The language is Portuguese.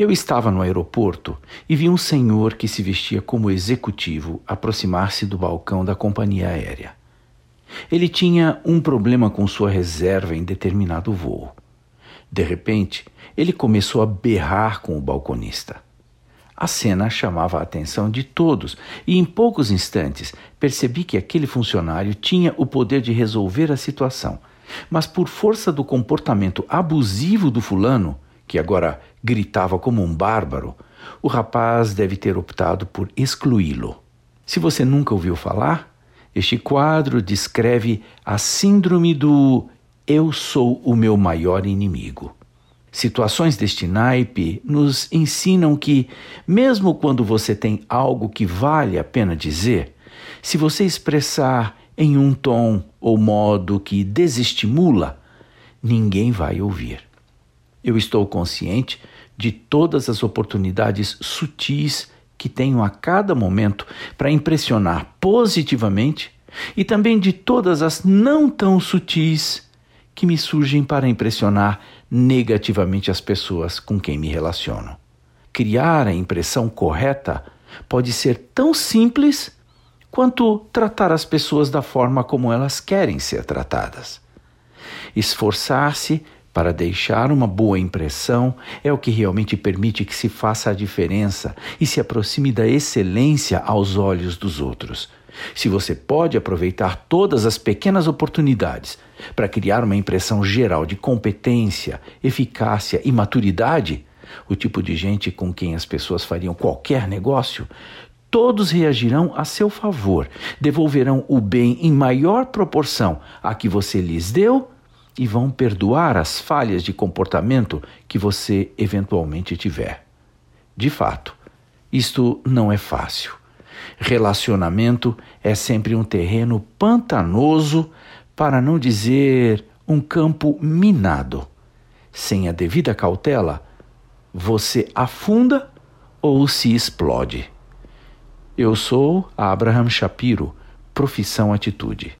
Eu estava no aeroporto e vi um senhor que se vestia como executivo aproximar-se do balcão da companhia aérea. Ele tinha um problema com sua reserva em determinado voo. De repente, ele começou a berrar com o balconista. A cena chamava a atenção de todos e, em poucos instantes, percebi que aquele funcionário tinha o poder de resolver a situação. Mas, por força do comportamento abusivo do fulano, que agora gritava como um bárbaro, o rapaz deve ter optado por excluí-lo. Se você nunca ouviu falar, este quadro descreve a síndrome do eu sou o meu maior inimigo. Situações deste naipe nos ensinam que, mesmo quando você tem algo que vale a pena dizer, se você expressar em um tom ou modo que desestimula, ninguém vai ouvir. Eu estou consciente de todas as oportunidades sutis que tenho a cada momento para impressionar positivamente e também de todas as não tão sutis que me surgem para impressionar negativamente as pessoas com quem me relaciono. Criar a impressão correta pode ser tão simples quanto tratar as pessoas da forma como elas querem ser tratadas. Esforçar-se para deixar uma boa impressão é o que realmente permite que se faça a diferença e se aproxime da excelência aos olhos dos outros. Se você pode aproveitar todas as pequenas oportunidades para criar uma impressão geral de competência, eficácia e maturidade, o tipo de gente com quem as pessoas fariam qualquer negócio, todos reagirão a seu favor, devolverão o bem em maior proporção a que você lhes deu e vão perdoar as falhas de comportamento que você eventualmente tiver. De fato, isto não é fácil. Relacionamento é sempre um terreno pantanoso, para não dizer um campo minado. Sem a devida cautela, você afunda ou se explode. Eu sou Abraham Shapiro, profissão atitude.